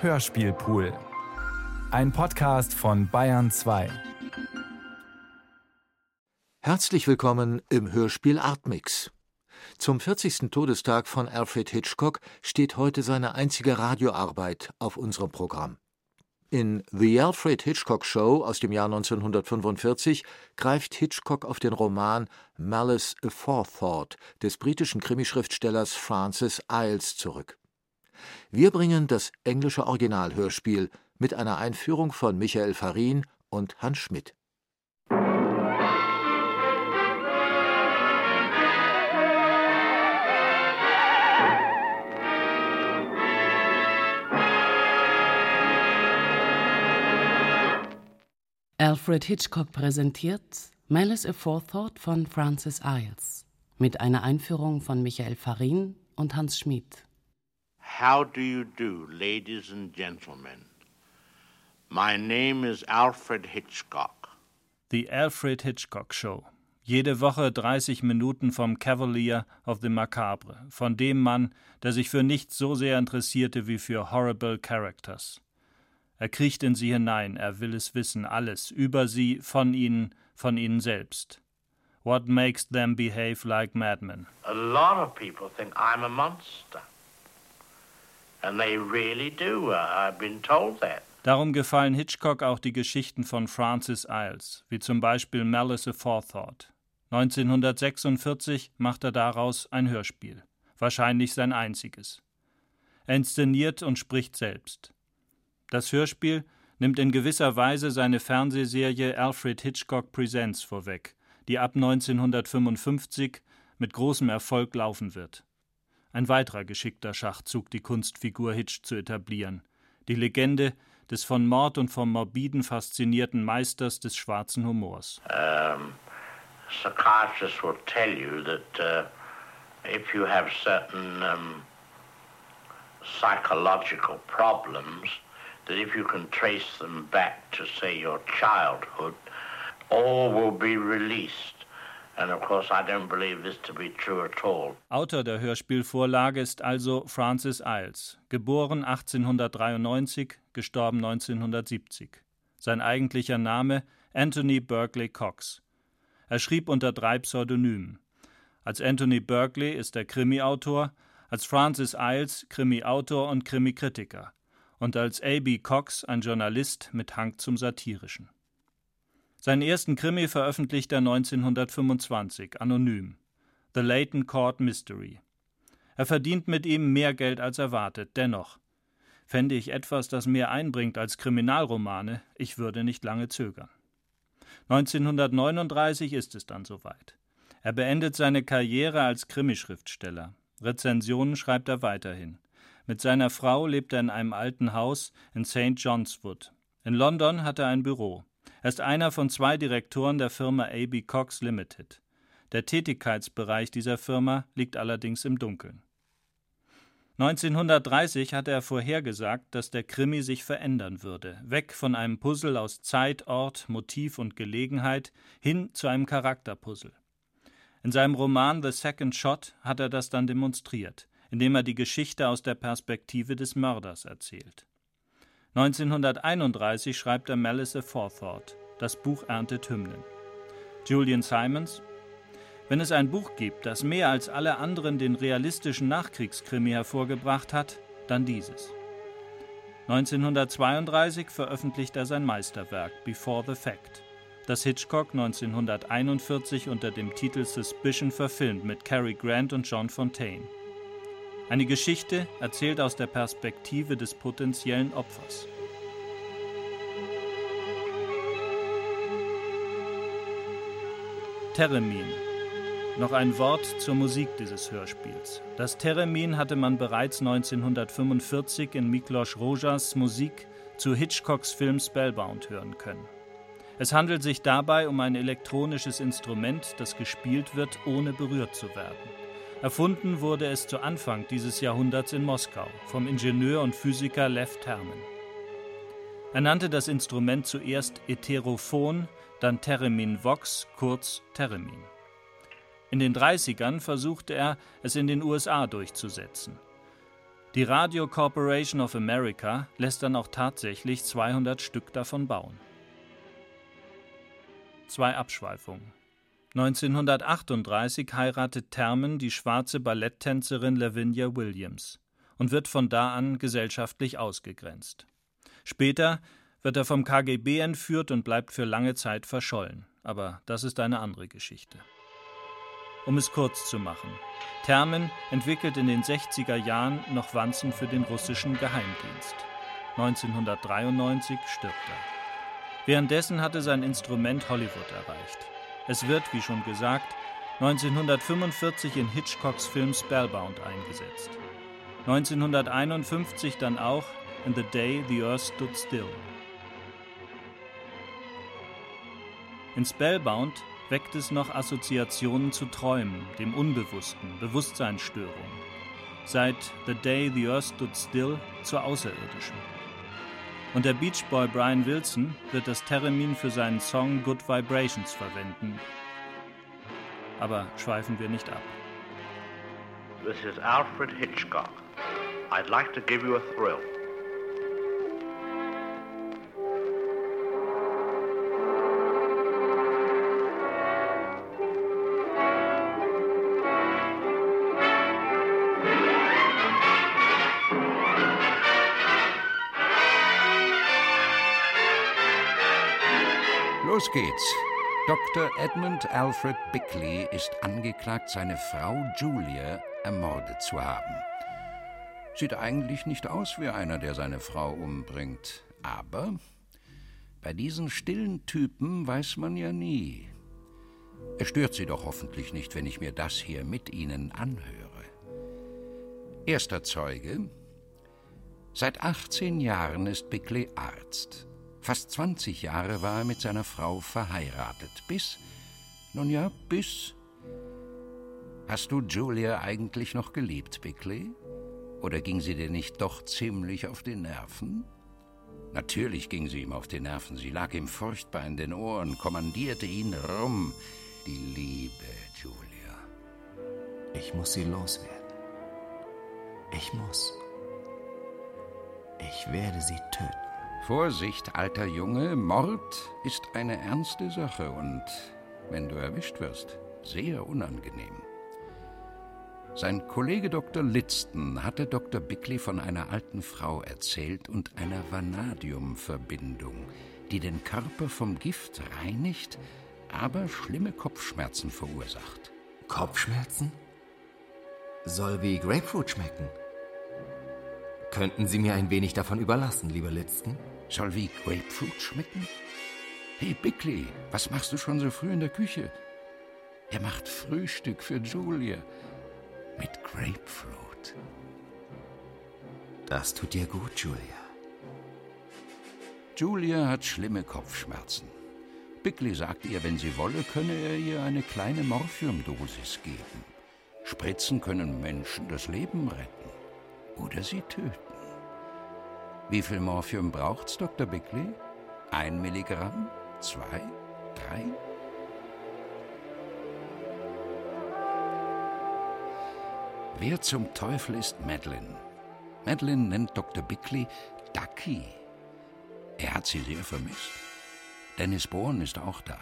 Hörspielpool. Ein Podcast von Bayern 2. Herzlich willkommen im Hörspiel Artmix. Zum 40. Todestag von Alfred Hitchcock steht heute seine einzige Radioarbeit auf unserem Programm. In The Alfred Hitchcock Show aus dem Jahr 1945 greift Hitchcock auf den Roman Malice Aforethought des britischen Krimischriftstellers Francis Iles zurück. Wir bringen das englische Originalhörspiel mit einer Einführung von Michael Farin und Hans Schmidt. Alfred Hitchcock präsentiert Malice Aforethought von Francis Iles mit einer Einführung von Michael Farin und Hans Schmid. How do you do, ladies and gentlemen? My name is Alfred Hitchcock. The Alfred Hitchcock Show. Jede Woche 30 Minuten vom Cavalier of the Macabre, von dem Mann, der sich für nichts so sehr interessierte wie für Horrible Characters. Er kriecht in sie hinein, er will es wissen, alles, über sie, von ihnen, von ihnen selbst. What makes them behave like madmen? A lot of people think I'm a monster. Really that. Darum gefallen Hitchcock auch die Geschichten von Francis Iles, wie zum Beispiel Malice Aforethought. 1946 macht er daraus ein Hörspiel, wahrscheinlich sein einziges. Er inszeniert und spricht selbst. Das Hörspiel nimmt in gewisser Weise seine Fernsehserie Alfred Hitchcock Presents vorweg, die ab 1955 mit großem Erfolg laufen wird. Ein weiterer geschickter Schachzug, die Kunstfigur Hitch zu etablieren. Die Legende des von Mord und vom Morbiden faszinierten Meisters des schwarzen Humors. Um, psychiatrists will tell you that uh, if you have certain um, psychological problems, that if you can trace them back to, say, your childhood, all will be released. Autor der Hörspielvorlage ist also Francis Iles, geboren 1893, gestorben 1970. Sein eigentlicher Name Anthony Berkeley Cox. Er schrieb unter drei Pseudonymen. Als Anthony Berkeley ist er Krimi-Autor, als Francis Iles Krimi-Autor und Krimi-Kritiker und als A.B. Cox ein Journalist mit Hang zum Satirischen. Seinen ersten Krimi veröffentlichte er 1925, anonym. The Leighton Court Mystery. Er verdient mit ihm mehr Geld als erwartet, dennoch. Fände ich etwas, das mehr einbringt als Kriminalromane, ich würde nicht lange zögern. 1939 ist es dann soweit. Er beendet seine Karriere als Krimischriftsteller. Rezensionen schreibt er weiterhin. Mit seiner Frau lebt er in einem alten Haus in St. John's Wood. In London hat er ein Büro. Er ist einer von zwei Direktoren der Firma AB Cox Limited. Der Tätigkeitsbereich dieser Firma liegt allerdings im Dunkeln. 1930 hatte er vorhergesagt, dass der Krimi sich verändern würde, weg von einem Puzzle aus Zeit, Ort, Motiv und Gelegenheit hin zu einem Charakterpuzzle. In seinem Roman The Second Shot hat er das dann demonstriert indem er die Geschichte aus der Perspektive des Mörders erzählt. 1931 schreibt er Malice Aforethought. Das Buch erntet Hymnen. Julian Simons Wenn es ein Buch gibt, das mehr als alle anderen den realistischen Nachkriegskrimi hervorgebracht hat, dann dieses. 1932 veröffentlicht er sein Meisterwerk Before the Fact, das Hitchcock 1941 unter dem Titel Suspicion verfilmt mit Cary Grant und John Fontaine. Eine Geschichte erzählt aus der Perspektive des potenziellen Opfers. Theremin. Noch ein Wort zur Musik dieses Hörspiels. Das Theremin hatte man bereits 1945 in Miklos Rojas Musik zu Hitchcocks Film Spellbound hören können. Es handelt sich dabei um ein elektronisches Instrument, das gespielt wird, ohne berührt zu werden. Erfunden wurde es zu Anfang dieses Jahrhunderts in Moskau vom Ingenieur und Physiker Lev Termen. Er nannte das Instrument zuerst Etherophon, dann Theremin Vox, kurz Theremin. In den 30ern versuchte er, es in den USA durchzusetzen. Die Radio Corporation of America lässt dann auch tatsächlich 200 Stück davon bauen. Zwei Abschweifungen. 1938 heiratet Termen die schwarze Balletttänzerin Lavinia Williams und wird von da an gesellschaftlich ausgegrenzt. Später wird er vom KGB entführt und bleibt für lange Zeit verschollen. Aber das ist eine andere Geschichte. Um es kurz zu machen. Termen entwickelt in den 60er Jahren noch Wanzen für den russischen Geheimdienst. 1993 stirbt er. Währenddessen hatte sein Instrument Hollywood erreicht. Es wird, wie schon gesagt, 1945 in Hitchcocks Film Spellbound eingesetzt. 1951 dann auch in The Day the Earth Stood Still. In Spellbound weckt es noch Assoziationen zu Träumen, dem Unbewussten, Bewusstseinsstörungen. Seit The Day the Earth Stood Still zur Außerirdischen. Und der Beach Boy Brian Wilson wird das Theremin für seinen Song Good Vibrations verwenden. Aber schweifen wir nicht ab. This is Alfred Hitchcock. I'd like to give you a thrill. Geht's. Dr. Edmund Alfred Bickley ist angeklagt, seine Frau Julia ermordet zu haben. Sieht eigentlich nicht aus wie einer, der seine Frau umbringt. Aber bei diesen stillen Typen weiß man ja nie. Es stört Sie doch hoffentlich nicht, wenn ich mir das hier mit Ihnen anhöre. Erster Zeuge. Seit 18 Jahren ist Bickley Arzt. Fast 20 Jahre war er mit seiner Frau verheiratet. Bis, nun ja, bis. Hast du Julia eigentlich noch geliebt, Bickley? Oder ging sie dir nicht doch ziemlich auf die Nerven? Natürlich ging sie ihm auf die Nerven. Sie lag ihm furchtbar in den Ohren, kommandierte ihn rum. Die Liebe, Julia. Ich muss sie loswerden. Ich muss. Ich werde sie töten. Vorsicht, alter Junge, Mord ist eine ernste Sache und, wenn du erwischt wirst, sehr unangenehm. Sein Kollege Dr. Litzton hatte Dr. Bickley von einer alten Frau erzählt und einer Vanadiumverbindung, die den Körper vom Gift reinigt, aber schlimme Kopfschmerzen verursacht. Kopfschmerzen? Soll wie Grapefruit schmecken. Könnten Sie mir ein wenig davon überlassen, lieber Litzton? Soll wie Grapefruit schmecken? Hey, Bickley, was machst du schon so früh in der Küche? Er macht Frühstück für Julia mit Grapefruit. Das tut dir gut, Julia. Julia hat schlimme Kopfschmerzen. Bickley sagt ihr, wenn sie wolle, könne er ihr eine kleine Morphiumdosis geben. Spritzen können Menschen das Leben retten oder sie töten. Wie viel Morphium braucht's, Dr. Bickley? Ein Milligramm? Zwei? Drei? Wer zum Teufel ist Madeline? Madeline nennt Dr. Bickley Ducky. Er hat sie sehr vermisst. Dennis Bourne ist auch da,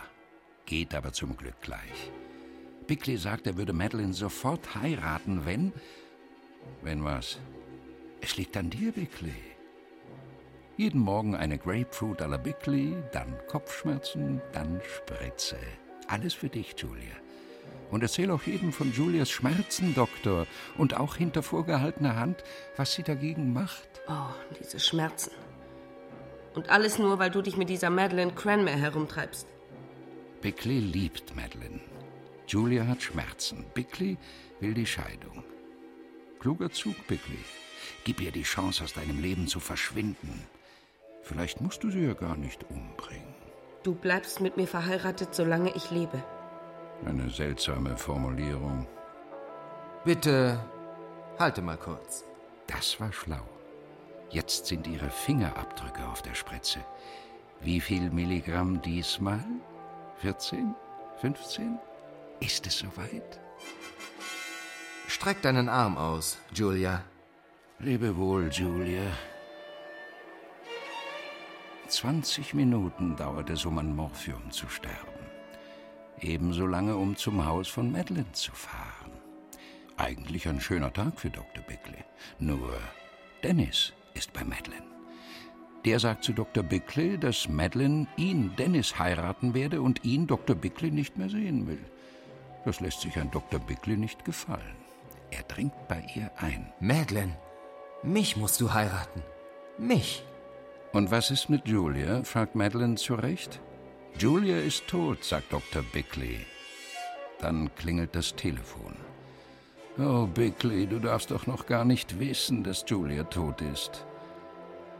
geht aber zum Glück gleich. Bickley sagt, er würde Madeline sofort heiraten, wenn. Wenn was? Es liegt an dir, Bickley. Jeden Morgen eine Grapefruit à la Bickley, dann Kopfschmerzen, dann Spritze. Alles für dich, Julia. Und erzähl auch jedem von Julias Schmerzen, Doktor, und auch hinter vorgehaltener Hand, was sie dagegen macht. Oh, diese Schmerzen. Und alles nur, weil du dich mit dieser Madeleine Cranmer herumtreibst. Bickley liebt Madeleine. Julia hat Schmerzen. Bickley will die Scheidung. Kluger Zug, Bickley. Gib ihr die Chance, aus deinem Leben zu verschwinden. Vielleicht musst du sie ja gar nicht umbringen. Du bleibst mit mir verheiratet, solange ich lebe. Eine seltsame Formulierung. Bitte, halte mal kurz. Das war schlau. Jetzt sind ihre Fingerabdrücke auf der Spritze. Wie viel Milligramm diesmal? 14? 15? Ist es soweit? Streck deinen Arm aus, Julia. Lebe wohl, Julia. 20 Minuten dauert es, um an Morphium zu sterben. Ebenso lange, um zum Haus von Madeline zu fahren. Eigentlich ein schöner Tag für Dr. Bickley. Nur Dennis ist bei Madeline. Der sagt zu Dr. Bickley, dass Madeline ihn, Dennis, heiraten werde und ihn, Dr. Bickley, nicht mehr sehen will. Das lässt sich an Dr. Bickley nicht gefallen. Er dringt bei ihr ein. Madeline, mich musst du heiraten. Mich. Und was ist mit Julia? fragt Madeline zurecht. Julia ist tot, sagt Dr. Bickley. Dann klingelt das Telefon. Oh, Bickley, du darfst doch noch gar nicht wissen, dass Julia tot ist.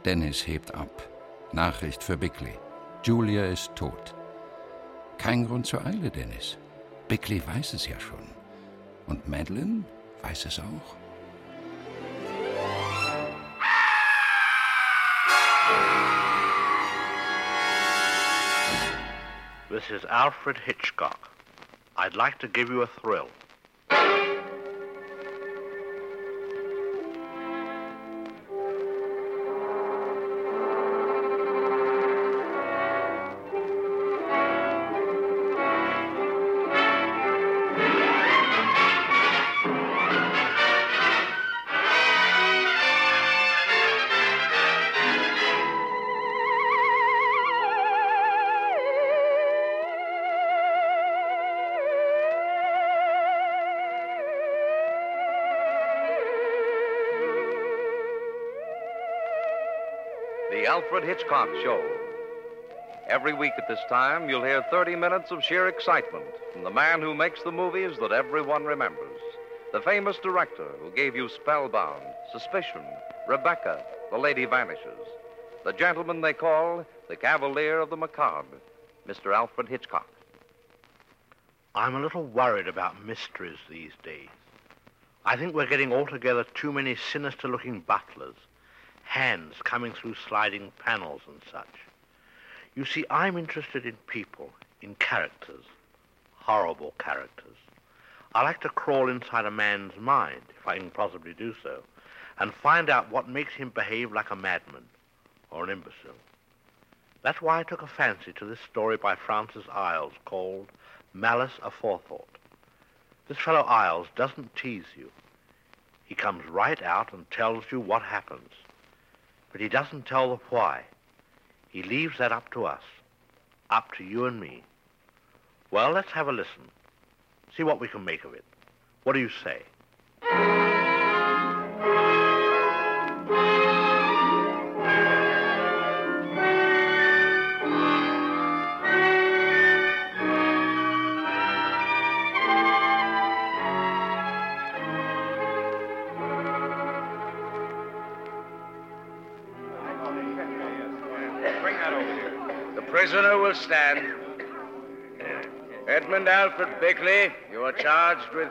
Dennis hebt ab. Nachricht für Bickley. Julia ist tot. Kein Grund zur Eile, Dennis. Bickley weiß es ja schon. Und Madeline weiß es auch. This is Alfred Hitchcock. I'd like to give you a thrill. Alfred Hitchcock Show. Every week at this time, you'll hear 30 minutes of sheer excitement from the man who makes the movies that everyone remembers. The famous director who gave you Spellbound, Suspicion, Rebecca, The Lady Vanishes. The gentleman they call the Cavalier of the Macabre, Mr. Alfred Hitchcock. I'm a little worried about mysteries these days. I think we're getting altogether too many sinister looking butlers, hands coming through sliding panels and such. You see, I'm interested in people, in characters, horrible characters. I like to crawl inside a man's mind, if I can possibly do so, and find out what makes him behave like a madman or an imbecile. That's why I took a fancy to this story by Francis Iles called Malice Aforethought. This fellow Iles doesn't tease you. He comes right out and tells you what happens. But he doesn't tell the why. He leaves that up to us, up to you and me. Well, let's have a listen. See what we can make of it. What do you say? Will stand. Edmund Alfred Bickley, you are charged with.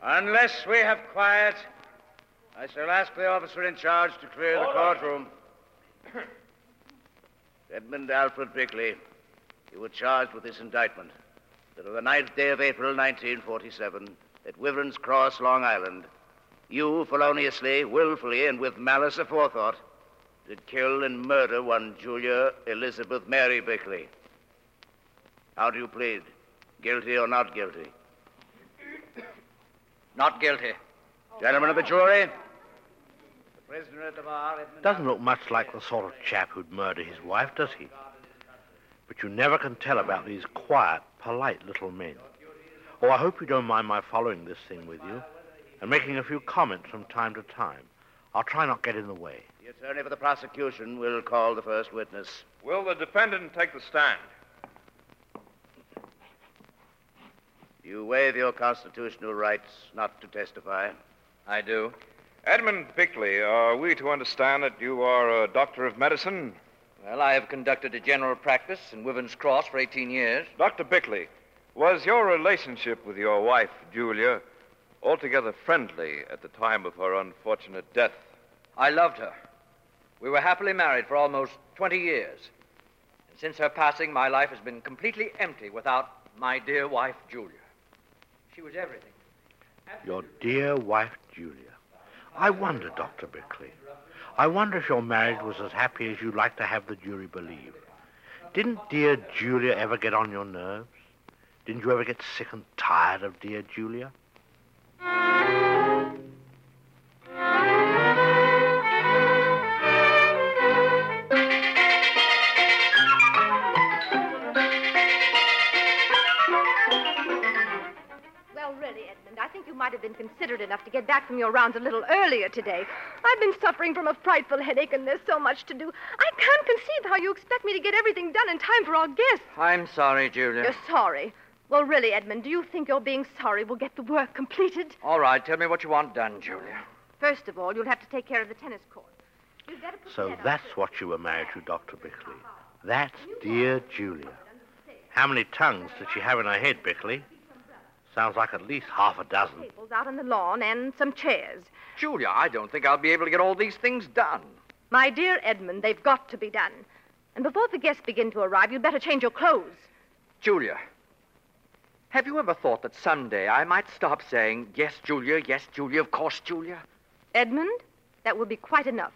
Unless we have quiet, I shall ask the officer in charge to clear the courtroom. Edmund Alfred Bickley, you were charged with this indictment that on the ninth day of April, 1947, at Wyvern's Cross, Long Island, you feloniously, willfully, and with malice aforethought, did kill and murder one Julia Elizabeth Mary Bickley. How do you plead? Guilty or not guilty? Not guilty. Gentlemen of the jury, the prisoner at the bar. Edmund Doesn't look much like the sort of chap who'd murder his wife, does he? But you never can tell about these quiet, polite little men. Oh, I hope you don't mind my following this thing with you and making a few comments from time to time. I'll try not to get in the way. The attorney for the prosecution will call the first witness. Will the defendant take the stand? You waive your constitutional rights not to testify. I do. Edmund Bickley, are we to understand that you are a doctor of medicine? Well, I have conducted a general practice in Wyvern's Cross for 18 years. Dr. Bickley, was your relationship with your wife, Julia, altogether friendly at the time of her unfortunate death? I loved her. We were happily married for almost 20 years. And since her passing, my life has been completely empty without my dear wife, Julia. She was everything. Your dear wife, Julia. I wonder, Dr. Bickley. I wonder if your marriage was as happy as you'd like to have the jury believe. Didn't dear Julia ever get on your nerves? Didn't you ever get sick and tired of dear Julia? Might have been considerate enough to get back from your rounds a little earlier today. I've been suffering from a frightful headache, and there's so much to do. I can't conceive how you expect me to get everything done in time for our guests. I'm sorry, Julia. You're sorry. Well, really, Edmund, do you think your being sorry will get the work completed? All right, tell me what you want done, Julia. First of all, you'll have to take care of the tennis court. You'd better put So that up that's what you were married to, Dr. Bickley. That's dear Julia. How many tongues did she have in her head, Bickley? Sounds like at least half a dozen. Tables out on the lawn and some chairs. Julia, I don't think I'll be able to get all these things done. My dear Edmund, they've got to be done. And before the guests begin to arrive, you'd better change your clothes. Julia, have you ever thought that someday I might stop saying, yes, Julia, yes, Julia, of course, Julia? Edmund, that would be quite enough.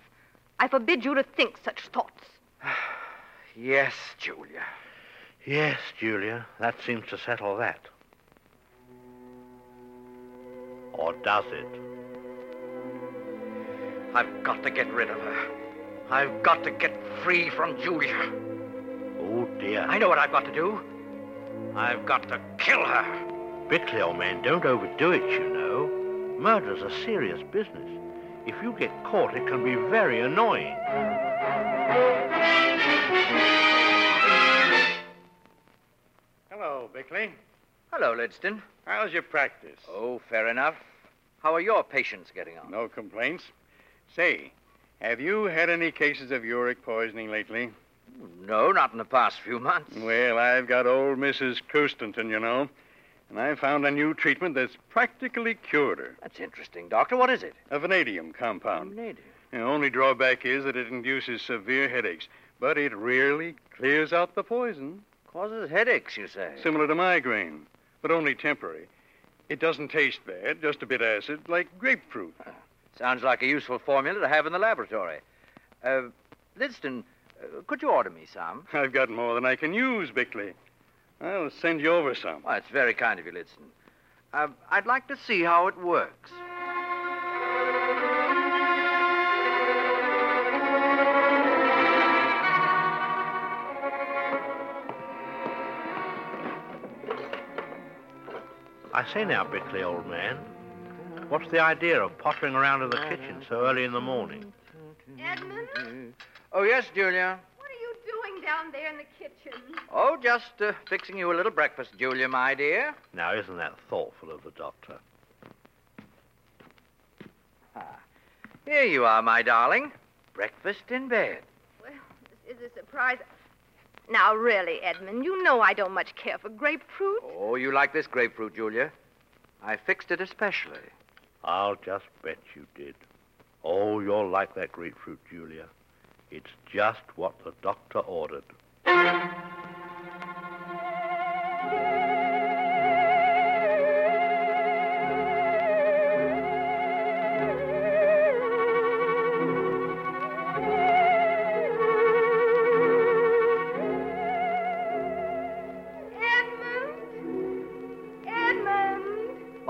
I forbid you to think such thoughts. Yes, Julia. Yes, Julia, that seems to settle that. Or does it? I've got to get rid of her. I've got to get free from Julia. Oh, dear. I know what I've got to do. I've got to kill her. Bickley, old man, don't overdo it, you know. Murder's a serious business. If you get caught, it can be very annoying. Hello, Bickley. Hello, Lidston. How's your practice? Oh, fair enough. How are your patients getting on? No complaints. Say, have you had any cases of uric poisoning lately? No, not in the past few months. Well, I've got old Mrs. Crustenton, you know, and I found a new treatment that's practically cured her. That's interesting, Doctor. What is it? A vanadium compound. Vanadium. The only drawback is that it induces severe headaches, but it really clears out the poison. Causes headaches, you say? Similar to migraine, but only temporary. It doesn't taste bad, just a bit acid, like grapefruit. Sounds like a useful formula to have in the laboratory. Uh, Lidston, uh, could you order me some? I've got more than I can use, Bickley. I'll send you over some. Well, it's very kind of you, Lidston. Uh, I'd like to see how it works. I say now, Bickley, old man, what's the idea of pottering around in the kitchen so early in the morning? Edmund, Oh, yes, Julia. what are you doing down there in the kitchen? Oh, just uh, fixing you a little breakfast, Julia, my dear. Now, isn't that thoughtful of the doctor? Ah, Here you are, my darling. Breakfast in bed. Well, this is a surprise. Now, really, Edmund, you know I don't much care for grapefruit. Oh, you like this grapefruit, Julia? I fixed it especially. I'll just bet you did. Oh, you'll like that grapefruit, Julia. It's just what the doctor ordered.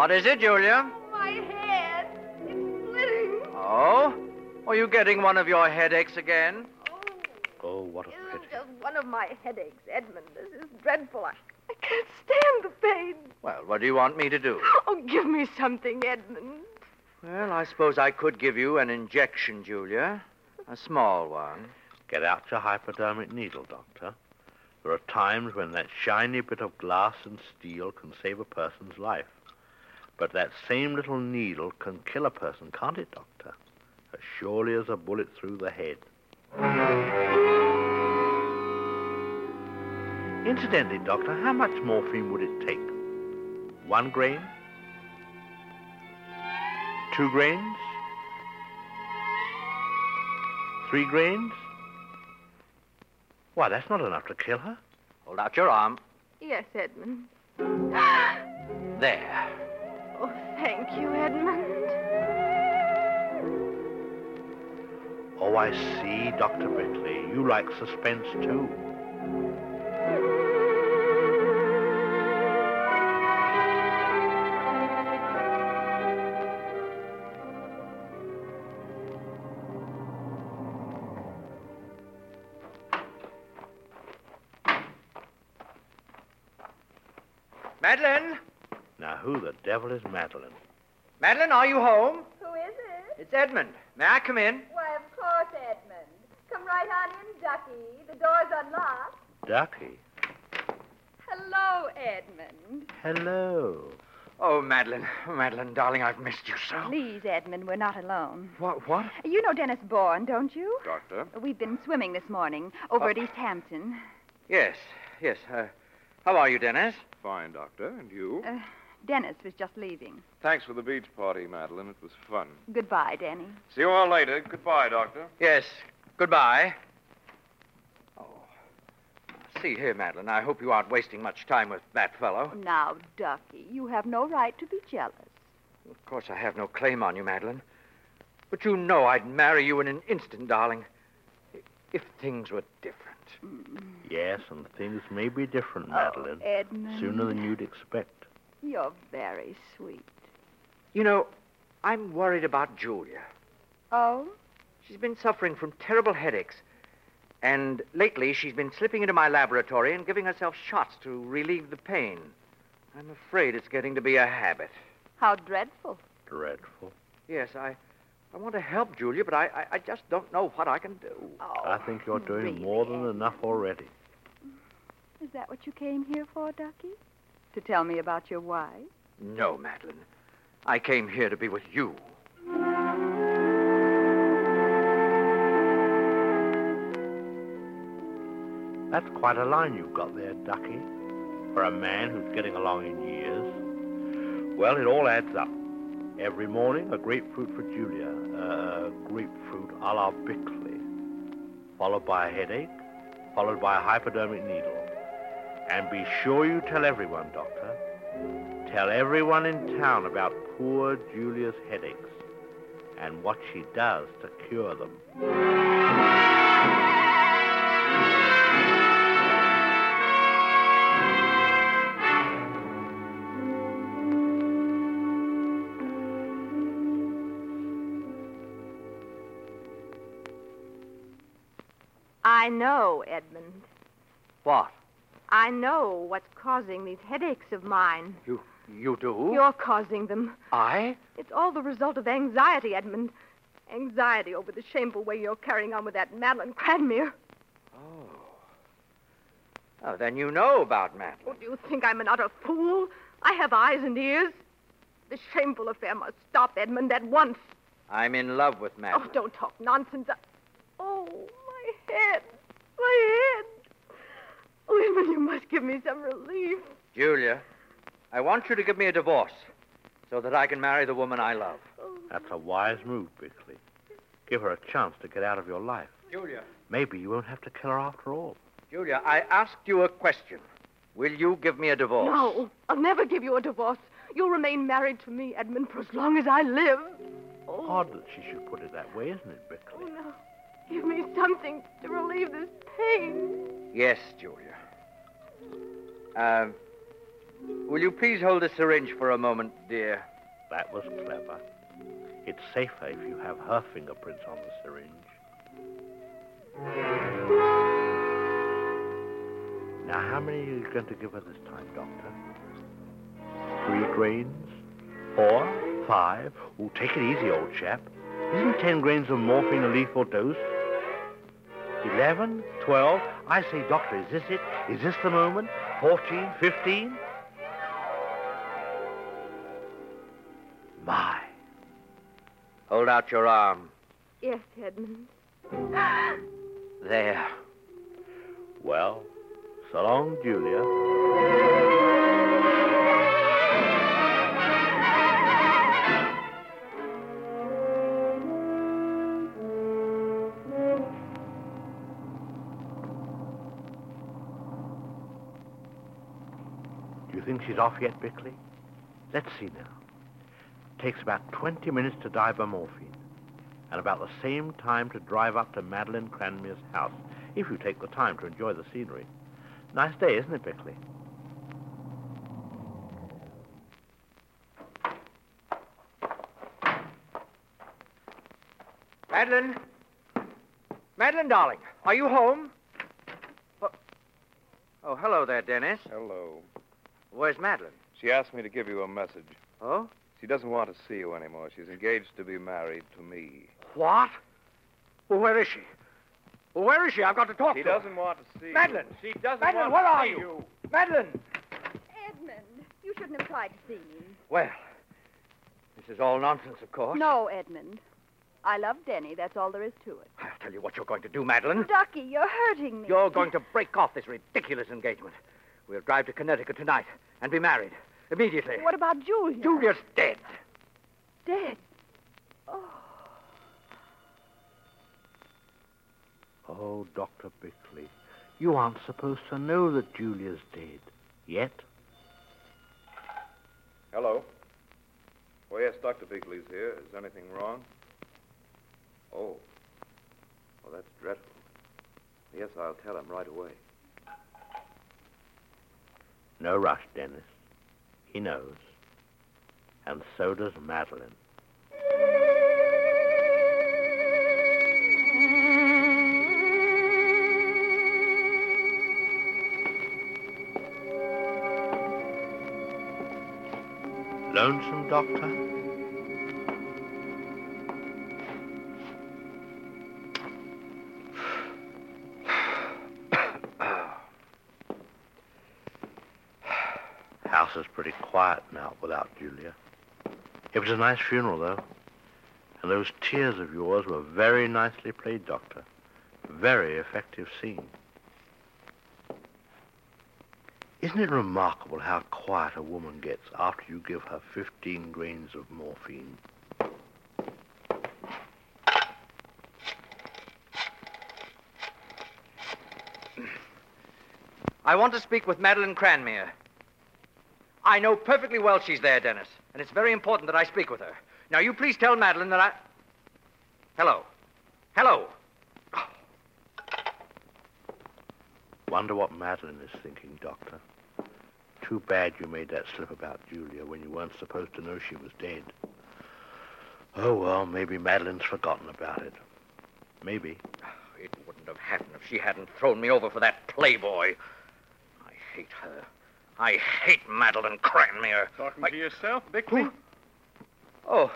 What is it, Julia? My head! It's splitting. Oh? Are you getting one of your headaches again? Oh, oh what a This is just one of my headaches, Edmund. This is dreadful. I, I can't stand the pain. Well, what do you want me to do? Oh, give me something, Edmund. Well, I suppose I could give you an injection, Julia. A small one. Get out your hypodermic needle, Doctor. There are times when that shiny bit of glass and steel can save a person's life. But that same little needle can kill a person, can't it, Doctor? As surely as a bullet through the head. Incidentally, Doctor, how much morphine would it take? One grain? Two grains? Three grains? Why, that's not enough to kill her. Hold out your arm. Yes, Edmund. There. Oh, thank you, Edmund. Oh, I see, Dr. Bickley. You like suspense, too. Madeline! Now, who the devil is Madeline? Madeline, are you home? Who is it? It's Edmund. May I come in? Why, of course, Edmund. Come right on in, Ducky. The door's unlocked. Ducky. Hello, Edmund. Hello. Oh, Madeline. Oh, Madeline, darling, I've missed you so. Please, Edmund, we're not alone. What? What? You know Dennis Bourne, don't you? Doctor? We've been swimming this morning over Oh. at East Hampton. Yes, yes. Uh, how are you, Dennis? Fine, Doctor. And you? Uh, Dennis was just leaving. Thanks for the beach party, Madeline. It was fun. Goodbye, Danny. See you all later. Goodbye, Doctor. Yes. Goodbye. Oh. See here, Madeline. I hope you aren't wasting much time with that fellow. Now, Ducky, you have no right to be jealous. Of course, I have no claim on you, Madeline. But you know I'd marry you in an instant, darling. If things were different. Mm. Yes, and things may be different, Oh, Madeline. Edmund. Sooner than you'd expect. You're very sweet. You know, I'm worried about Julia. Oh? She's been suffering from terrible headaches. And lately, she's been slipping into my laboratory and giving herself shots to relieve the pain. I'm afraid it's getting to be a habit. How dreadful. Dreadful. Yes, I, I want to help Julia, but I, I, I just don't know what I can do. Oh, I think you're doing really, more than enough already. Is that what you came here for, Ducky? To tell me about your wife? No, Madeline. I came here to be with you. That's quite a line you've got there, Ducky. For a man who's getting along in years. Well, it all adds up. Every morning, a grapefruit for Julia. Uh, grapefruit a la Bickley. Followed by a headache. Followed by a hypodermic needle. And be sure you tell everyone, Doctor. Tell everyone in town about poor Julia's headaches and what she does to cure them. I know, Edmund. What? I know what's causing these headaches of mine. You you do? You're causing them. I? It's all the result of anxiety, Edmund. Anxiety over the shameful way you're carrying on with that Madeline Cranmere. Oh, Oh, then you know about Madeline. Oh, do you think I'm an utter fool? I have eyes and ears. This shameful affair must stop, Edmund, at once. I'm in love with oh, Madeline. Oh, don't talk nonsense. I... Oh, my head. My head. Oh, Edmund, you must give me some relief. Julia, I want you to give me a divorce so that I can marry the woman I love. That's a wise move, Bickley. Give her a chance to get out of your life. Julia. Maybe you won't have to kill her after all. Julia, I asked you a question. Will you give me a divorce? No, I'll never give you a divorce. You'll remain married to me, Edmund, for as long as I live. Odd that she should put it that way, isn't it, Bickley? Oh, no. Give me something to relieve this pain. Yes, Julia. Um, will you please hold the syringe for a moment, dear? That was clever. It's safer if you have her fingerprints on the syringe. Now, how many are you going to give her this time, Doctor? Three grains? Four? Five? Oh, take it easy, old chap. Isn't ten grains of morphine a lethal dose? Eleven? Twelve? I say, Doctor, is this it? Is this the moment? Fourteen? Fifteen? My. Hold out your arm. Yes, Edmund. There. Well, so long, Julia. Think she's off yet, Bickley? Let's see now. It Takes about 20 minutes to die by morphine. and about the same time to drive up to Madeline Cranmere's house, if you take the time to enjoy the scenery. Nice day, isn't it, Bickley? Madeline? Madeline, darling, are you home? Oh, oh, hello there, Dennis. Hello. Where's Madeline? She asked me to give you a message. Oh? She doesn't want to see you anymore. She's engaged to be married to me. What? Well, where is she? Well, where is she? I've got to talk She to her. She doesn't want to see Madeline! you. She doesn't Madeline, want where to are see you? you. Madeline! Edmund, you shouldn't have tried to see me. Well, this is all nonsense, of course. No, Edmund. I love Denny. That's all there is to it. I'll tell you what you're going to do, Madeline. Ducky, you're hurting me. You're going to break off this ridiculous engagement. We'll drive to Connecticut tonight and be married immediately. What about Julia? Julia's dead. Dead. Oh, Oh, Dr. Bickley, you aren't supposed to know that Julia's dead. Yet? Hello. Oh, yes, Dr. Bickley's here. Is anything wrong? Oh. Well, that's dreadful. Yes, I'll tell him right away. No rush, Dennis. He knows. And so does Madeline. Lonesome, Doctor? Without Julia. It was a nice funeral, though. And those tears of yours were very nicely played, Doctor. Very effective scene. Isn't it remarkable how quiet a woman gets after you give her 15 grains of morphine? I want to speak with Madeline Cranmere. I know perfectly well she's there, Dennis, and it's very important that I speak with her. Now, you please tell Madeline that I. Hello. Hello. Wonder what Madeline is thinking, Doctor. Too bad you made that slip about Julia when you weren't supposed to know she was dead. Oh, well, maybe Madeline's forgotten about it. Maybe. It wouldn't have happened if she hadn't thrown me over for that playboy. I hate her. I hate Madeline Cranmere. Talking I- to yourself, Bickley? Oh.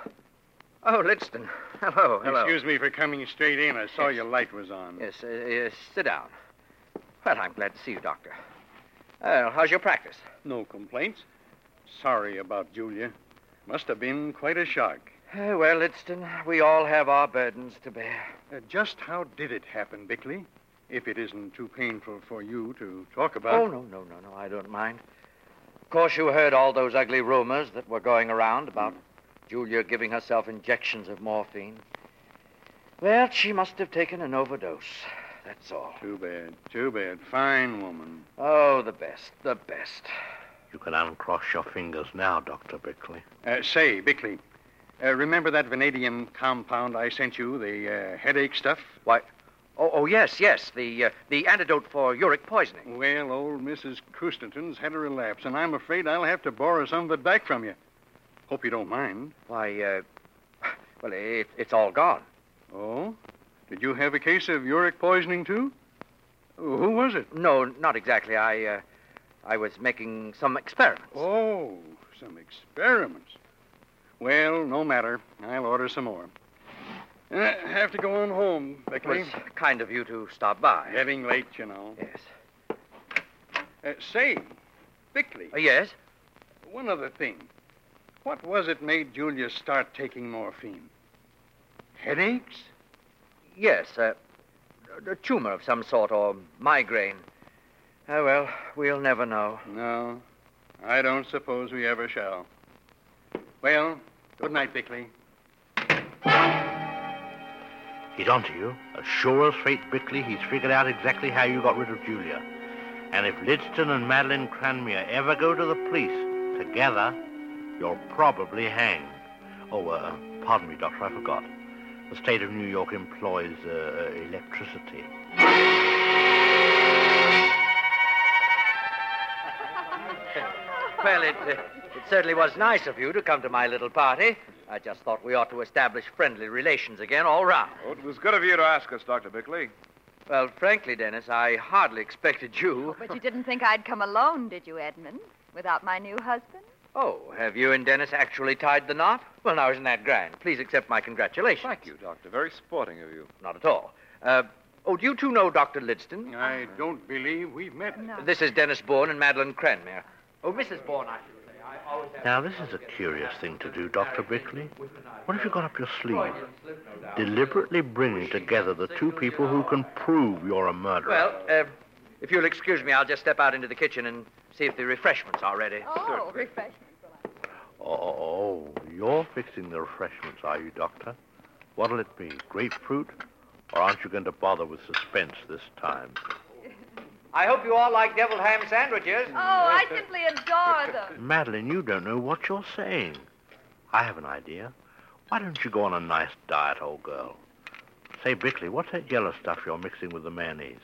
Oh, Lidston. Hello, hello. Excuse me for coming straight in. I saw your light was on. Yes, uh, yes, sit down. Well, I'm glad to see you, Doctor. Well, how's your practice? No complaints. Sorry about Julia. Must have been quite a shock. Uh, well, Lidston, we all have our burdens to bear. Uh, just how did it happen, Bickley? If it isn't too painful for you to talk about. Oh, no, no, no, no, I don't mind. Of course, you heard all those ugly rumors that were going around about Julia giving herself injections of morphine. Well, she must have taken an overdose. That's all. Too bad. Too bad. Fine woman. Oh, the best, the best. You can uncross your fingers now, Dr. Bickley. Uh, say, Bickley, uh, remember that vanadium compound I sent you, the uh, headache stuff? Why? Oh, oh yes, yes, the uh, the antidote for uric poisoning. Well, old Mrs. Crustenton's had a relapse, and I'm afraid I'll have to borrow some of it back from you. Hope you don't mind. Why, uh, well, it, it's all gone. Oh? Did you have a case of uric poisoning, too? Who was it? No, not exactly. I, uh, I was making some experiments. Oh, some experiments. Well, no matter. I'll order some more. Uh, have to go on home, It Bickley. was kind of you to stop by. Getting late, you know. Yes. Uh, say, Bickley, Uh, yes? one other thing. What was it made Julia start taking morphine? Headaches? Yes, uh, a tumor of some sort or migraine. Oh, well, we'll never know. No, I don't suppose we ever shall. Well, good night, Bickley. He's onto you. As sure as fate, Bickley, he's figured out exactly how you got rid of Julia. And if Lidston and Madeline Cranmere ever go to the police together, you're probably hanged. Oh, uh, pardon me, Doctor, I forgot. The state of New York employs uh, electricity. Well, it, uh, it certainly was nice of you to come to my little party. I just thought we ought to establish friendly relations again all round. Oh, it was good of you to ask us, Dr. Bickley. Well, frankly, Dennis, I hardly expected you. But you didn't think I'd come alone, did you, Edmund? Without my new husband? Oh, have you and Dennis actually tied the knot? Well, now, isn't that grand? Please accept my congratulations. Thank you, Doctor. Very sporting of you. Not at all. Uh, oh, do you two know Dr. Lidston? I don't believe we've met. No. This is Dennis Bourne and Madeline Cranmere. Oh, Mrs. Bourne, I should say. I always have... Now, this is a curious thing to do, Dr. Bickley. What have you got up your sleeve? Deliberately bringing together the two people who can prove you're a murderer. Well, uh, if you'll excuse me, I'll just step out into the kitchen and see if the refreshments are ready. Oh, refreshments. Oh, oh, you're fixing the refreshments, are you, Doctor? What'll it be? Grapefruit? Or aren't you going to bother with suspense this time? I hope you all like deviled ham sandwiches. Oh, I simply adore them. Madeline, you don't know what you're saying. I have an idea. Why don't you go on a nice diet, old girl? Say, Bickley, what's that yellow stuff you're mixing with the mayonnaise?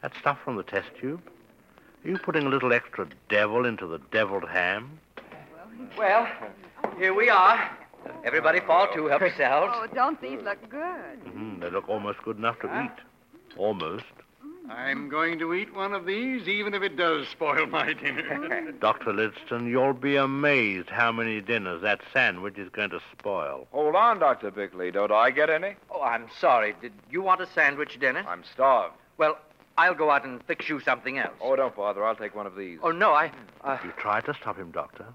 That stuff from the test tube? Are you putting a little extra devil into the deviled ham? Well, here we are. Everybody fall to, help yourselves. Oh, don't these look good? Mm, they look almost good enough to eat. Almost. I'm going to eat one of these, even if it does spoil my dinner. Dr. Lidston, you'll be amazed how many dinners that sandwich is going to spoil. Hold on, Dr. Bickley. Don't I get any? Oh, I'm sorry. Did you want a sandwich, Dennis? I'm starved. Well, I'll go out and fix you something else. Oh, don't bother. I'll take one of these. Oh, no, I. Uh... You tried to stop him, Doctor.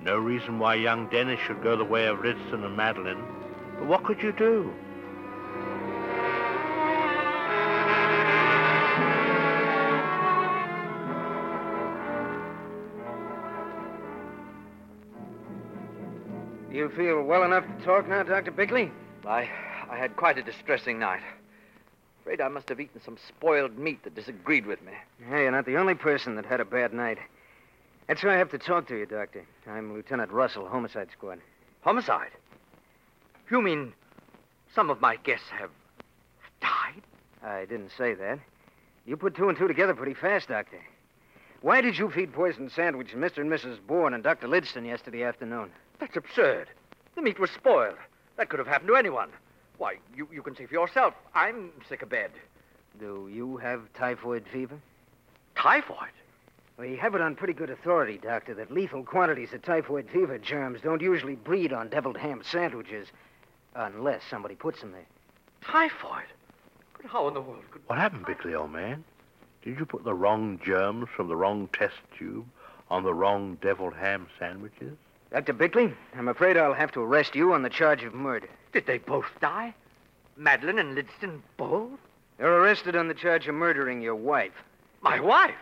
No reason why young Dennis should go the way of Lidston and Madeline. But what could you do? You feel well enough to talk now, Dr. Bickley? I, I had quite a distressing night. Afraid I must have eaten some spoiled meat that disagreed with me. Hey, you're not the only person that had a bad night. That's why I have to talk to you, Doctor. I'm Lieutenant Russell, Homicide Squad. Homicide? You mean some of my guests have died? I didn't say that. You put two and two together pretty fast, Doctor. Why did you feed poisoned sandwich to Mr. and Mrs. Bourne and Dr. Lidston yesterday afternoon? That's absurd. The meat was spoiled. That could have happened to anyone. Why, you, you can see for yourself. I'm sick of bed. Do you have typhoid fever? Typhoid? We have it on pretty good authority, Doctor, that lethal quantities of typhoid fever germs don't usually breed on deviled ham sandwiches unless somebody puts them there. Typhoid? But how in the world could... What happened, Bickley, old man? Did you put the wrong germs from the wrong test tube on the wrong deviled ham sandwiches? Dr. Bickley, I'm afraid I'll have to arrest you on the charge of murder. Did they both die? Madeline and Lidston both? They're arrested on the charge of murdering your wife. My wife?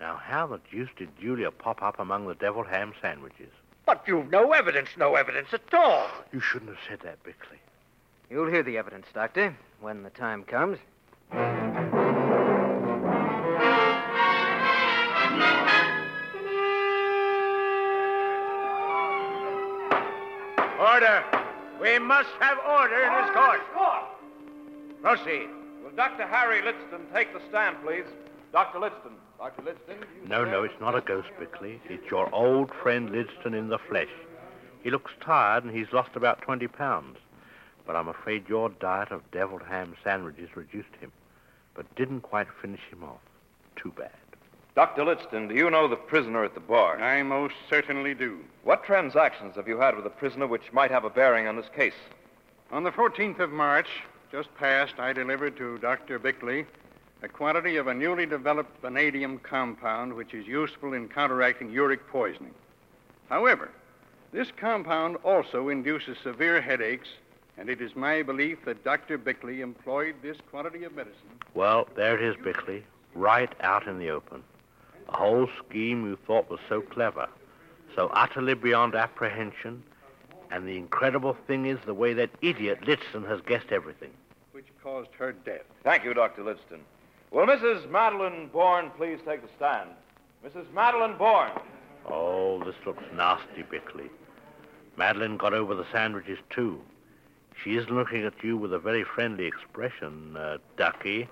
Now, how the deuce did Julia pop up among the deviled ham sandwiches? But you've no evidence, no evidence at all. You shouldn't have said that, Bickley. You'll hear the evidence, Doctor, when the time comes. Order. We must have order in this court. Proceed. Will Dr. Harry Lidston take the stand, please? Dr. Lidston. Dr. Lidston? No, no, it's not a ghost, Bickley. It's your old friend Lidston in the flesh. He looks tired and he's lost about 20 pounds. But I'm afraid your diet of deviled ham sandwiches reduced him, but didn't quite finish him off. Too bad. Dr. Lidston, do you know the prisoner at the bar? I most certainly do. What transactions have you had with the prisoner which might have a bearing on this case? On the 14th of March, just past, I delivered to Dr. Bickley a quantity of a newly developed vanadium compound which is useful in counteracting uric poisoning. However, this compound also induces severe headaches, and it is my belief that Dr. Bickley employed this quantity of medicine. Well, there it is, Bickley. Right out in the open. A whole scheme you thought was so clever, so utterly beyond apprehension, and the incredible thing is the way that idiot Lidston has guessed everything. which caused her death. Thank you, Dr. Lidston. Will Mrs. Madeline Bourne please take the stand? Mrs. Madeline Bourne. Oh, this looks nasty, Bickley. Madeline got over the sandwiches, too. She is looking at you with a very friendly expression, uh, Ducky.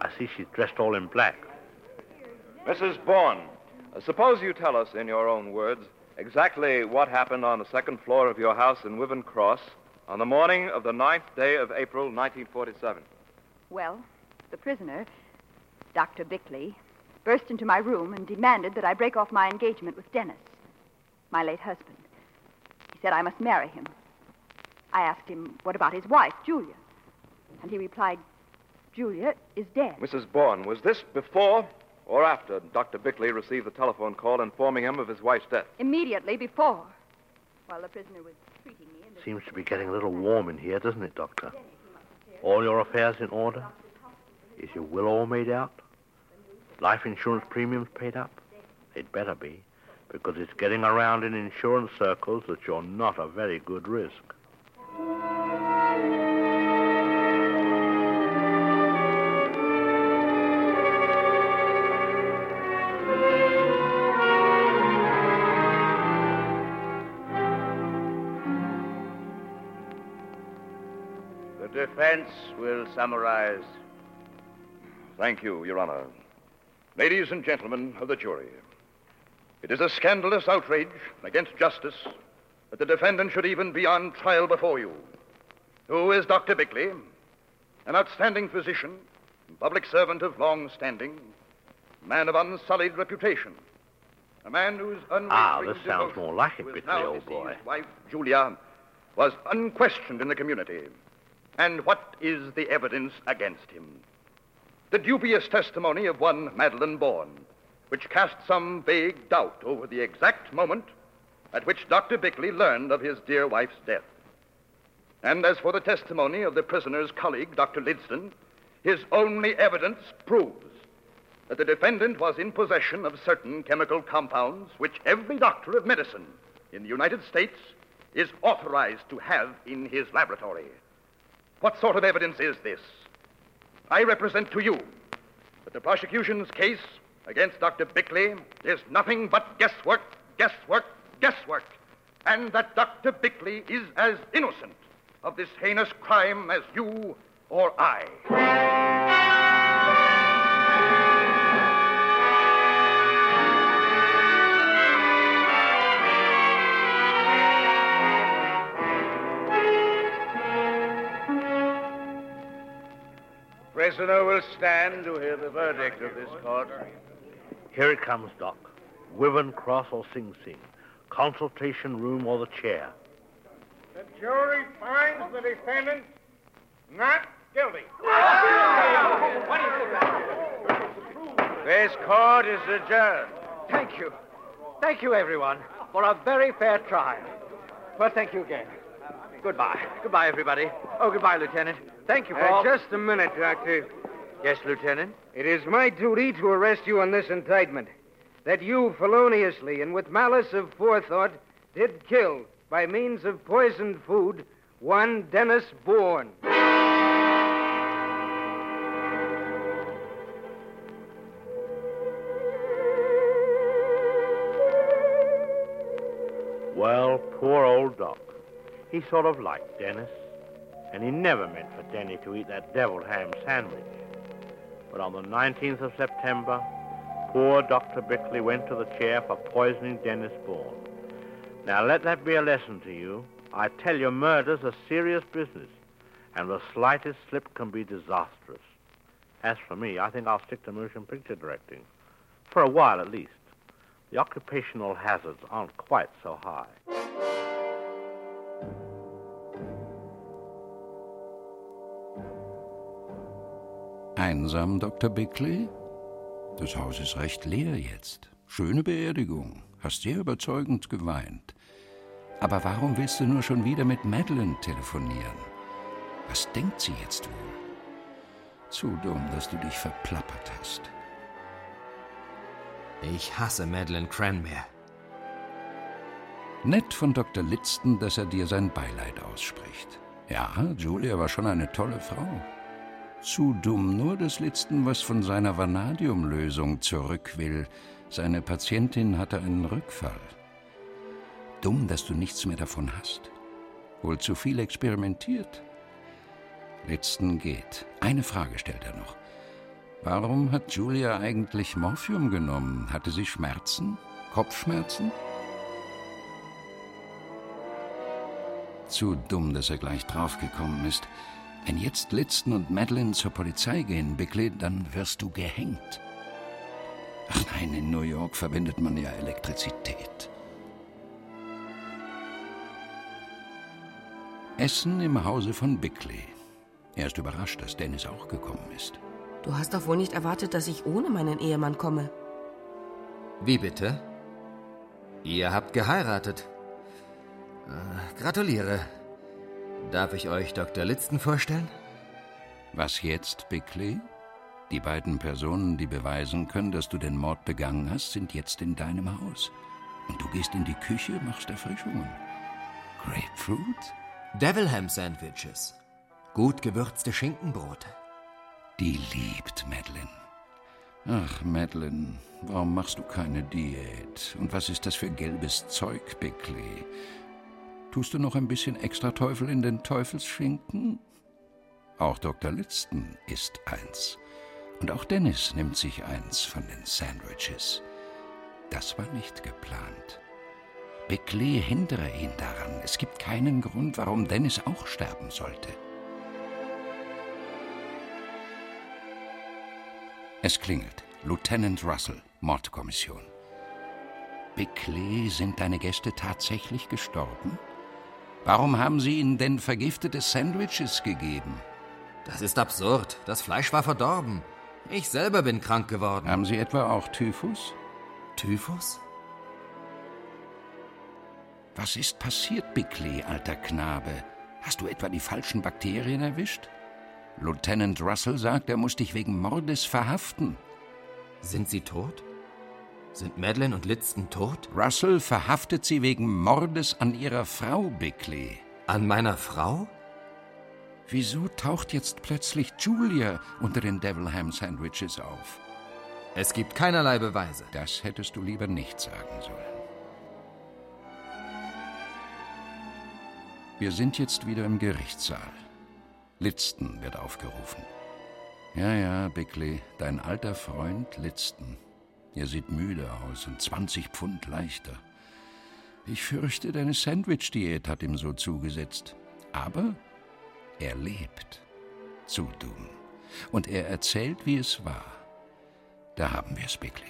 I see she's dressed all in black. Mrs. Bourne, suppose you tell us, in your own words, exactly what happened on the second floor of your house in Wyvern Cross on the morning of the ninth day of April, 1947. Well, the prisoner, Dr. Bickley, burst into my room and demanded that I break off my engagement with Dennis, my late husband. He said I must marry him. I asked him, what about his wife, Julia? And he replied, Julia is dead. Mrs. Bourne, was this before or after Dr. Bickley received the telephone call informing him of his wife's death? Immediately before, while the prisoner was treating me. In the... Seems to be getting a little warm in here, doesn't it, Doctor? All your affairs in order? Is your will all made out? Life insurance premiums paid up? They'd better be, because it's getting around in insurance circles that you're not a very good risk. Defense will summarize. Thank you, Your Honor. Ladies and gentlemen of the jury, it is a scandalous outrage against justice that the defendant should even be on trial before you. Who is Dr. Bickley? An outstanding physician, public servant of long standing, man of unsullied reputation, a man whose unwavering Ah, this sounds more like it, Bickley, old boy. deceased wife, Julia, was unquestioned in the community. And what is the evidence against him? The dubious testimony of one Madeline Bourne, which cast some vague doubt over the exact moment at which Dr. Bickley learned of his dear wife's death. And as for the testimony of the prisoner's colleague, Dr. Lidston, his only evidence proves that the defendant was in possession of certain chemical compounds which every doctor of medicine in the United States is authorized to have in his laboratory. What sort of evidence is this? I represent to you that the prosecution's case against Dr. Bickley is nothing but guesswork, guesswork, guesswork, and that Dr. Bickley is as innocent of this heinous crime as you or I. Prisoner will stand to hear the verdict of this court. Here it comes, Doc. Wyvern Cross or Sing Sing. Consultation room or the chair. The jury finds the defendant not guilty. This court is adjourned. Thank you. Thank you, everyone, for a very fair trial. Well, thank you again. Goodbye. Goodbye, everybody. Oh, goodbye, Lieutenant. Thank you for Uh, all... just a minute, Doctor. Yes, Lieutenant? It is my duty to arrest you on this indictment that you feloniously and with malice of forethought did kill, by means of poisoned food, one Dennis Bourne. Well, poor old Doc. He sort of liked Dennis, and he never meant for Denny to eat that deviled ham sandwich. But on the 19th of September, poor Dr. Bickley went to the chair for poisoning Dennis Bourne. Now, let that be a lesson to you. I tell you, murder's a serious business, and the slightest slip can be disastrous. As for me, I think I'll stick to motion picture directing. For a while, at least. The occupational hazards aren't quite so high. Einsam, Dr. Bickley? Das Haus ist recht leer jetzt. Schöne Beerdigung. Hast sehr überzeugend geweint. Aber warum willst du nur schon wieder mit Madeline telefonieren? Was denkt sie jetzt wohl? Zu dumm, dass du dich verplappert hast. Ich hasse Madeleine Cranmere. Nett von Dr. Lidston, dass er dir sein Beileid ausspricht. Ja, Julia war schon eine tolle Frau. Zu dumm nur, dass Lidston was von seiner Vanadiumlösung zurück will. Seine Patientin hatte einen Rückfall. Dumm, dass du nichts mehr davon hast. Wohl zu viel experimentiert? Litzton geht. Eine Frage stellt er noch. Warum hat Julia eigentlich Morphium genommen? Hatte sie Schmerzen? Kopfschmerzen? Zu dumm, dass er gleich draufgekommen ist. Wenn jetzt Litzton und Madeline zur Polizei gehen, Bickley, dann wirst du gehängt. Ach nein, in New York verwendet man ja Elektrizität. Essen im Hause von Bickley. Er ist überrascht, dass Dennis auch gekommen ist. Du hast doch wohl nicht erwartet, dass ich ohne meinen Ehemann komme. Wie bitte? Ihr habt geheiratet. Äh, gratuliere. Darf ich euch Dr. Litzton vorstellen? Was jetzt, Bickley? Die beiden Personen, die beweisen können, dass du den Mord begangen hast, sind jetzt in deinem Haus. Und du gehst in die Küche, machst Erfrischungen. Grapefruit? Devilham Sandwiches. Gut gewürzte Schinkenbrote. Die liebt Madeline. Ach, Madeline, warum machst du keine Diät? Und was ist das für gelbes Zeug, Bickley? Tust du noch ein bisschen extra Teufel in den Teufelsschinken? Auch Dr. Litzton isst eins. Und auch Dennis nimmt sich eins von den Sandwiches. Das war nicht geplant. Bickley hindere ihn daran. Es gibt keinen Grund, warum Dennis auch sterben sollte. Es klingelt. Lieutenant Russell, Mordkommission. Bickley, sind deine Gäste tatsächlich gestorben? Warum haben Sie ihnen denn vergiftete Sandwiches gegeben? Das ist absurd. Das Fleisch war verdorben. Ich selber bin krank geworden. Haben Sie etwa auch Typhus? Typhus? Was ist passiert, Bickley, alter Knabe? Hast du etwa die falschen Bakterien erwischt? Lieutenant Russell sagt, er muss dich wegen Mordes verhaften. Sind sie tot? Sind Madeline und Litzton tot? Russell verhaftet sie wegen Mordes an ihrer Frau, Bickley. An meiner Frau? Wieso taucht jetzt plötzlich Julia unter den Devilham Sandwiches auf? Es gibt keinerlei Beweise. Das hättest du lieber nicht sagen sollen. Wir sind jetzt wieder im Gerichtssaal. Litzton wird aufgerufen. Ja, ja, Bickley, dein alter Freund Litzton. Er sieht müde aus und 20 Pfund leichter. Ich fürchte, deine Sandwich-Diät hat ihm so zugesetzt. Aber er lebt. Zu dumm. Und er erzählt, wie es war. Da haben wir es, Bickley.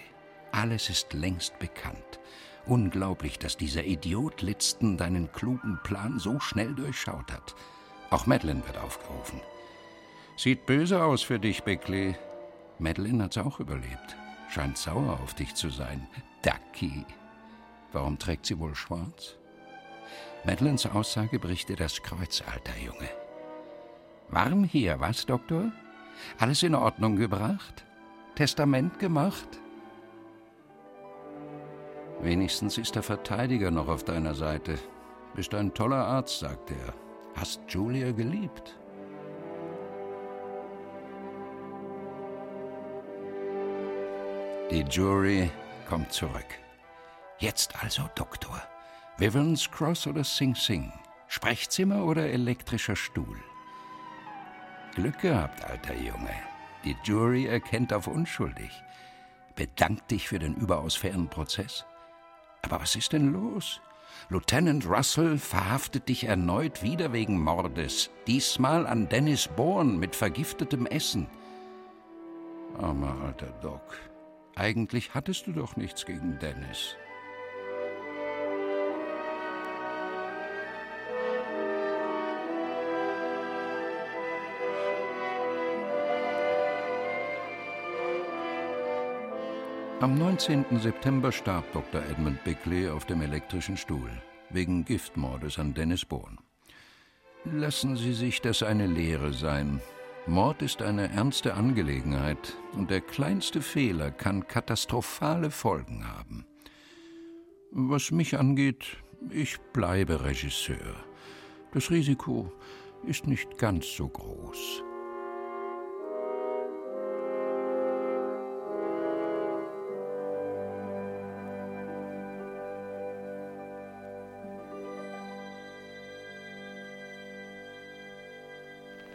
Alles ist längst bekannt. Unglaublich, dass dieser Idiot Litzton deinen klugen Plan so schnell durchschaut hat. Auch Madeline wird aufgerufen. Sieht böse aus für dich, Bickley. Madeline hat's auch überlebt. Scheint sauer auf dich zu sein. Ducky. Warum trägt sie wohl schwarz? Madelines Aussage bricht dir das Kreuz, alter Junge. Warm hier, was, Doktor? Alles in Ordnung gebracht? Testament gemacht? Wenigstens ist der Verteidiger noch auf deiner Seite. Bist ein toller Arzt, sagt er. Hast Julia geliebt? Die Jury kommt zurück. Jetzt also, Doktor. Wivens Cross oder Sing Sing? Sprechzimmer oder elektrischer Stuhl? Glück gehabt, alter Junge. Die Jury erkennt auf unschuldig. Bedankt dich für den überaus fairen Prozess. Aber was ist denn los? Lieutenant Russell verhaftet dich erneut wieder wegen Mordes, diesmal an Dennis Bourne mit vergiftetem Essen. Armer alter Doc, eigentlich hattest du doch nichts gegen Dennis. Am 19. September starb Dr. Edmund Bickley auf dem elektrischen Stuhl wegen Giftmordes an Dennis Bourne. Lassen Sie sich das eine Lehre sein. Mord ist eine ernste Angelegenheit und der kleinste Fehler kann katastrophale Folgen haben. Was mich angeht, ich bleibe Regisseur. Das Risiko ist nicht ganz so groß.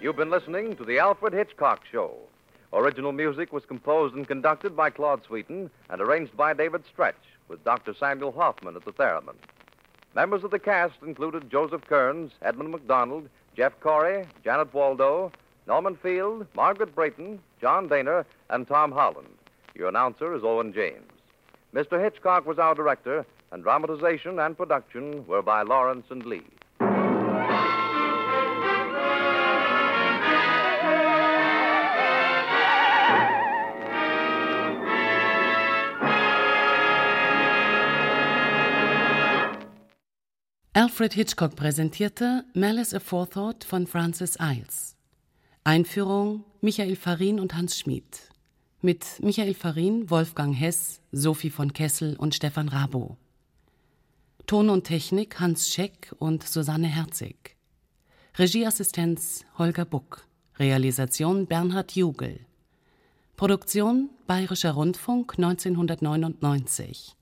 You've been listening to The Alfred Hitchcock Show. Original music was composed and conducted by Claude Sweeten and arranged by David Stretch, with Dr. Samuel Hoffman at the theremin. Members of the cast included Joseph Kearns, Edmund McDonald, Jeff Corey, Janet Waldo, Norman Field, Margaret Brayton, John Dehner, and Tom Holland. Your announcer is Owen James. Mr. Hitchcock was our director, and dramatization and production were by Lawrence and Lee. Alfred Hitchcock präsentierte Malice Aforethought von Francis Iles. Einführung Michael Farin und Hans Schmid. Mit Michael Farin, Wolfgang Hess, Sophie von Kessel und Stefan Rabo. Ton und Technik Hans Scheck und Susanne Herzig. Regieassistenz Holger Buck. Realisation Bernhard Jugel. Produktion Bayerischer Rundfunk 1999.